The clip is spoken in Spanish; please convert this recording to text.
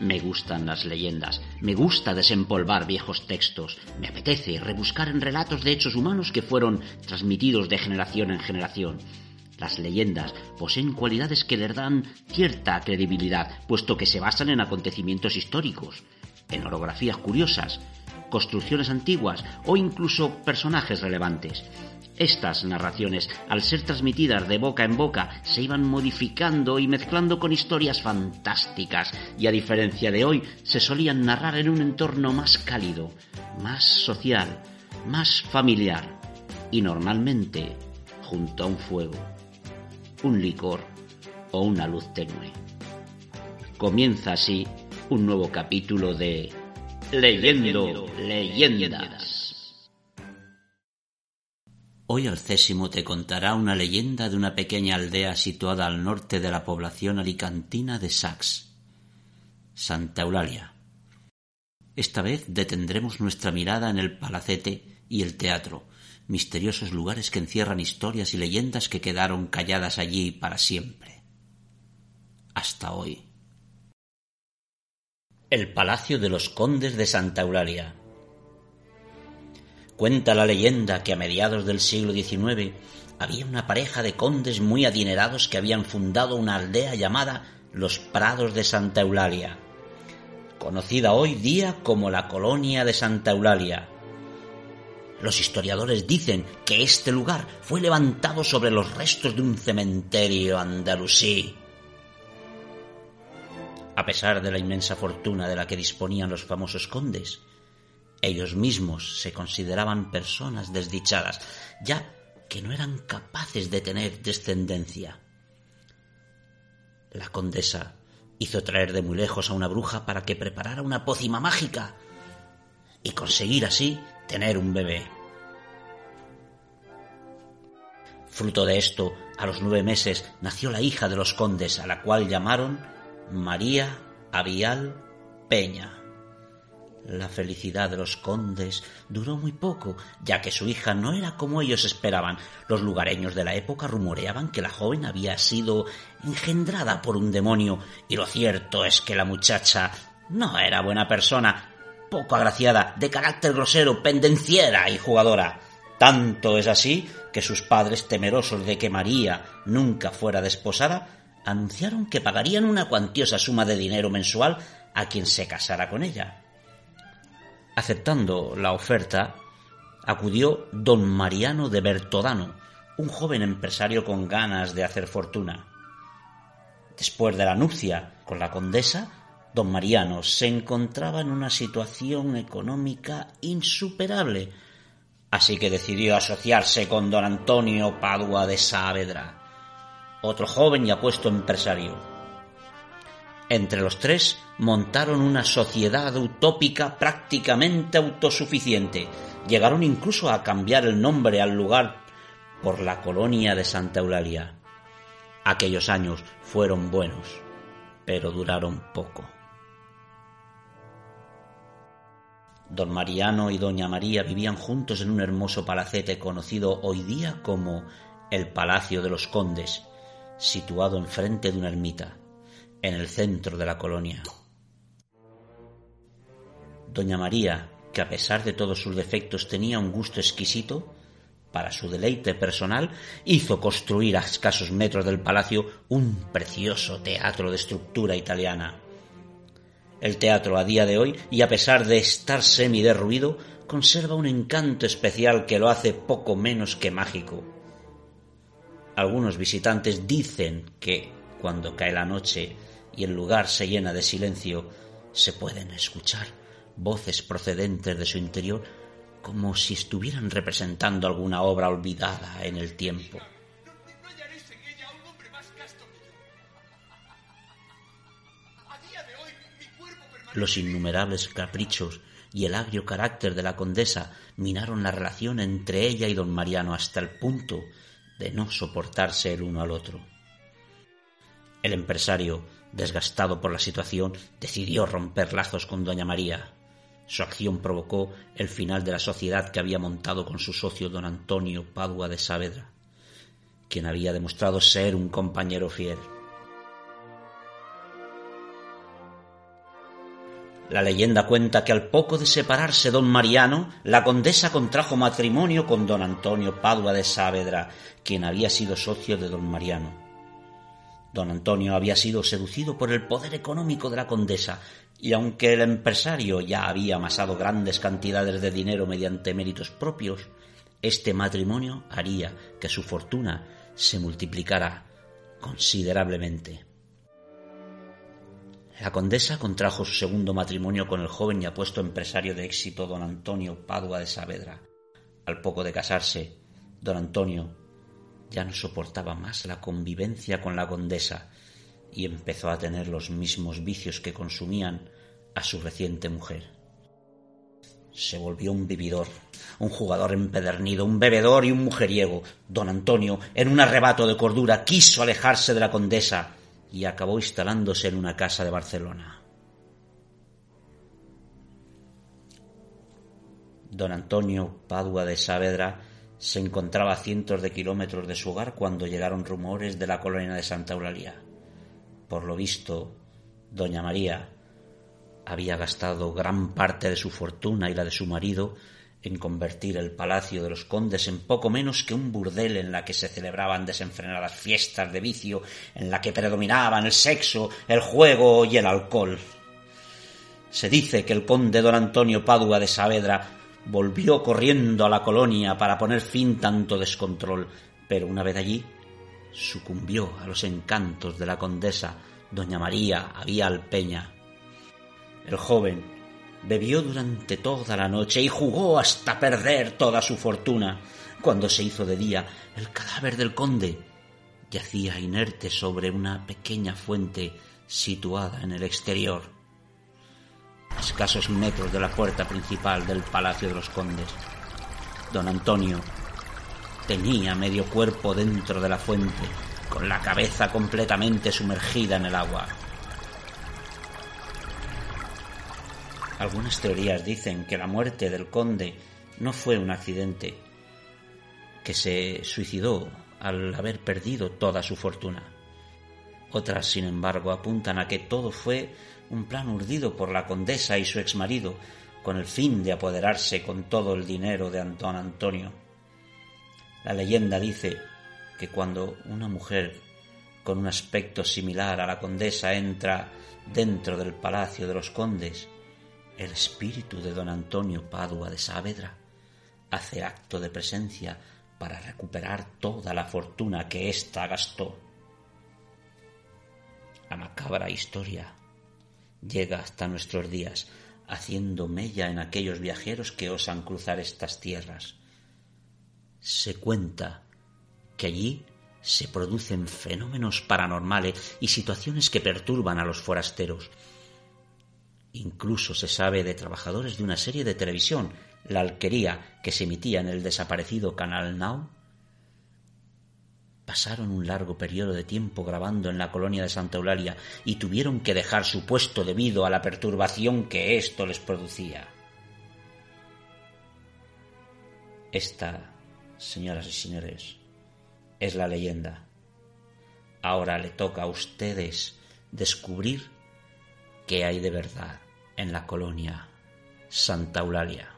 Me gustan las leyendas, me gusta desempolvar viejos textos, me apetece rebuscar en relatos de hechos humanos que fueron transmitidos de generación en generación. Las leyendas poseen cualidades que les dan cierta credibilidad, puesto que se basan en acontecimientos históricos, en orografías curiosas, construcciones antiguas o incluso personajes relevantes. Estas narraciones, al ser transmitidas de boca en boca, se iban modificando y mezclando con historias fantásticas y a diferencia de hoy, se solían narrar en un entorno más cálido, más social, más familiar y normalmente junto a un fuego, un licor o una luz tenue. Comienza así un nuevo capítulo de Leyendo Leyendas. Hoy Alcésimo te contará una leyenda de una pequeña aldea situada al norte de la población alicantina de Sax, Santa Eulalia. Esta vez detendremos nuestra mirada en el palacete y el teatro, misteriosos lugares que encierran historias y leyendas que quedaron calladas allí para siempre. Hasta hoy. El Palacio de los Condes de Santa Eulalia Cuenta la leyenda que a mediados del siglo XIX había una pareja de condes muy adinerados que habían fundado una aldea llamada Los Prados de Santa Eulalia, conocida hoy día como la colonia de Santa Eulalia. Los historiadores dicen que este lugar fue levantado sobre los restos de un cementerio andalusí. A pesar de la inmensa fortuna de la que disponían los famosos condes, ellos mismos se consideraban personas desdichadas, ya que no eran capaces de tener descendencia. La condesa hizo traer de muy lejos a una bruja para que preparara una pócima mágica y conseguir así tener un bebé. Fruto de esto, a los nueve meses nació la hija de los condes, a la cual llamaron María Avial Peña. La felicidad de los condes duró muy poco, ya que su hija no era como ellos esperaban. Los lugareños de la época rumoreaban que la joven había sido engendrada por un demonio, y lo cierto es que la muchacha no era buena persona, poco agraciada, de carácter grosero, pendenciera y jugadora. Tanto es así que sus padres, temerosos de que María nunca fuera desposada, anunciaron que pagarían una cuantiosa suma de dinero mensual a quien se casara con ella. Aceptando la oferta, acudió don Mariano de Bertodano, un joven empresario con ganas de hacer fortuna. Después de la nupcia con la condesa, don Mariano se encontraba en una situación económica insuperable, así que decidió asociarse con don Antonio Padua de Saavedra, otro joven y apuesto empresario. Entre los tres montaron una sociedad utópica prácticamente autosuficiente. Llegaron incluso a cambiar el nombre al lugar por la colonia de Santa Eulalia. Aquellos años fueron buenos, pero duraron poco. Don Mariano y Doña María vivían juntos en un hermoso palacete conocido hoy día como el Palacio de los Condes, situado enfrente de una ermita en el centro de la colonia. Doña María, que a pesar de todos sus defectos tenía un gusto exquisito, para su deleite personal, hizo construir a escasos metros del palacio un precioso teatro de estructura italiana. El teatro a día de hoy, y a pesar de estar semi derruido, conserva un encanto especial que lo hace poco menos que mágico. Algunos visitantes dicen que, cuando cae la noche y el lugar se llena de silencio, se pueden escuchar voces procedentes de su interior como si estuvieran representando alguna obra olvidada en el tiempo. Los innumerables caprichos y el agrio carácter de la condesa minaron la relación entre ella y don Mariano hasta el punto de no soportarse el uno al otro. El empresario desgastado por la situación, decidió romper lazos con doña María. Su acción provocó el final de la sociedad que había montado con su socio don Antonio Padua de Saavedra, quien había demostrado ser un compañero fiel. La leyenda cuenta que al poco de separarse don Mariano, la condesa contrajo matrimonio con don Antonio Padua de Saavedra, quien había sido socio de don Mariano. Don Antonio había sido seducido por el poder económico de la condesa, y aunque el empresario ya había amasado grandes cantidades de dinero mediante méritos propios, este matrimonio haría que su fortuna se multiplicara considerablemente. La condesa contrajo su segundo matrimonio con el joven y apuesto empresario de éxito don Antonio Padua de Saavedra. Al poco de casarse, don Antonio ya no soportaba más la convivencia con la condesa y empezó a tener los mismos vicios que consumían a su reciente mujer. Se volvió un vividor, un jugador empedernido, un bebedor y un mujeriego. Don Antonio, en un arrebato de cordura, quiso alejarse de la condesa y acabó instalándose en una casa de Barcelona. Don Antonio Padua de Saavedra se encontraba a cientos de kilómetros de su hogar cuando llegaron rumores de la colonia de Santa Eulalia. Por lo visto, doña María había gastado gran parte de su fortuna y la de su marido en convertir el palacio de los condes en poco menos que un burdel en la que se celebraban desenfrenadas fiestas de vicio, en la que predominaban el sexo, el juego y el alcohol. Se dice que el conde don Antonio Padua de Saavedra volvió corriendo a la colonia para poner fin tanto descontrol, pero una vez allí sucumbió a los encantos de la condesa doña María Avial Peña. El joven bebió durante toda la noche y jugó hasta perder toda su fortuna. Cuando se hizo de día, el cadáver del conde yacía inerte sobre una pequeña fuente situada en el exterior, escasos metros de la puerta principal del Palacio de los Condes. Don Antonio tenía medio cuerpo dentro de la fuente, con la cabeza completamente sumergida en el agua. Algunas teorías dicen que la muerte del conde no fue un accidente, que se suicidó al haber perdido toda su fortuna. Otras, sin embargo, apuntan a que todo fue un plan urdido por la condesa y su exmarido con el fin de apoderarse con todo el dinero de Antón Antonio. La leyenda dice que cuando una mujer con un aspecto similar a la condesa entra dentro del palacio de los condes, el espíritu de don Antonio Padua de Saavedra hace acto de presencia para recuperar toda la fortuna que ésta gastó. La macabra historia llega hasta nuestros días, haciendo mella en aquellos viajeros que osan cruzar estas tierras. Se cuenta que allí se producen fenómenos paranormales y situaciones que perturban a los forasteros, Incluso se sabe de trabajadores de una serie de televisión, La Alquería, que se emitía en el desaparecido Canal Now. Pasaron un largo periodo de tiempo grabando en la colonia de Santa Eulalia y tuvieron que dejar su puesto debido a la perturbación que esto les producía. Esta, señoras y señores, es la leyenda. Ahora le toca a ustedes descubrir qué hay de verdad en la colonia Santa Eulalia.